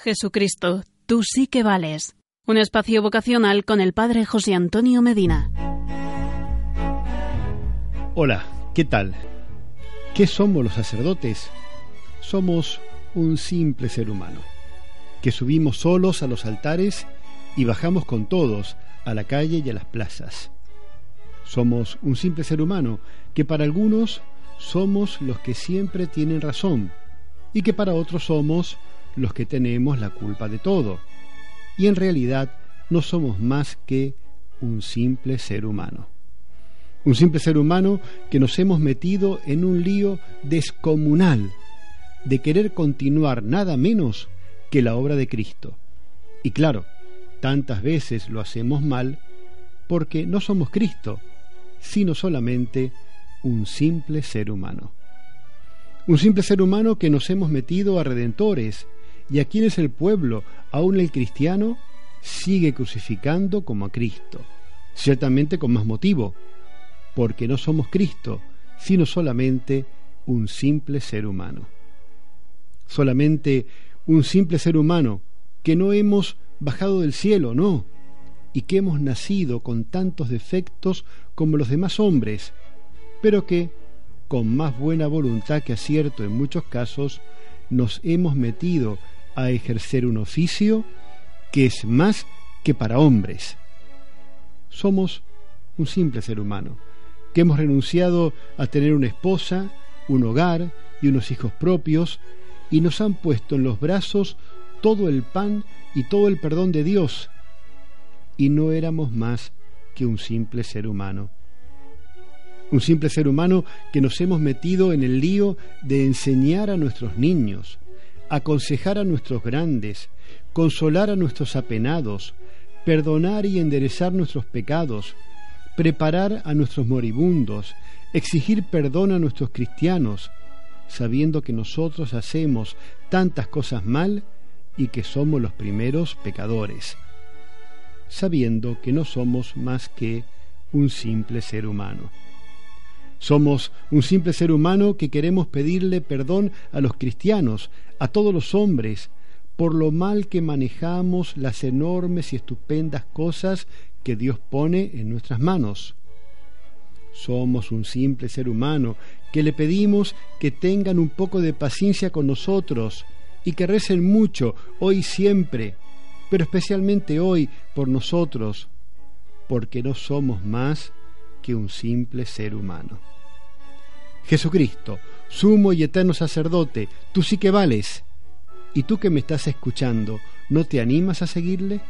Jesucristo, tú sí que vales. Un espacio vocacional con el Padre José Antonio Medina. Hola, ¿qué tal? ¿Qué somos los sacerdotes? Somos un simple ser humano, que subimos solos a los altares y bajamos con todos a la calle y a las plazas. Somos un simple ser humano que para algunos somos los que siempre tienen razón y que para otros somos los que tenemos la culpa de todo. Y en realidad no somos más que un simple ser humano. Un simple ser humano que nos hemos metido en un lío descomunal de querer continuar nada menos que la obra de Cristo. Y claro, tantas veces lo hacemos mal porque no somos Cristo, sino solamente un simple ser humano. Un simple ser humano que nos hemos metido a redentores y a quienes el pueblo, aun el cristiano, sigue crucificando como a Cristo, ciertamente con más motivo, porque no somos Cristo, sino solamente un simple ser humano. Solamente un simple ser humano que no hemos bajado del cielo, no, y que hemos nacido con tantos defectos como los demás hombres, pero que, con más buena voluntad que acierto en muchos casos, nos hemos metido a ejercer un oficio que es más que para hombres. Somos un simple ser humano, que hemos renunciado a tener una esposa, un hogar y unos hijos propios, y nos han puesto en los brazos todo el pan y todo el perdón de Dios, y no éramos más que un simple ser humano. Un simple ser humano que nos hemos metido en el lío de enseñar a nuestros niños, aconsejar a nuestros grandes, consolar a nuestros apenados, perdonar y enderezar nuestros pecados, preparar a nuestros moribundos, exigir perdón a nuestros cristianos, sabiendo que nosotros hacemos tantas cosas mal y que somos los primeros pecadores, sabiendo que no somos más que un simple ser humano. Somos un simple ser humano que queremos pedirle perdón a los cristianos, a todos los hombres, por lo mal que manejamos las enormes y estupendas cosas que Dios pone en nuestras manos. Somos un simple ser humano que le pedimos que tengan un poco de paciencia con nosotros, y que recen mucho hoy y siempre, pero especialmente hoy por nosotros, porque no somos más que un simple ser humano. Jesucristo, sumo y eterno sacerdote, tú sí que vales. ¿Y tú que me estás escuchando, no te animas a seguirle?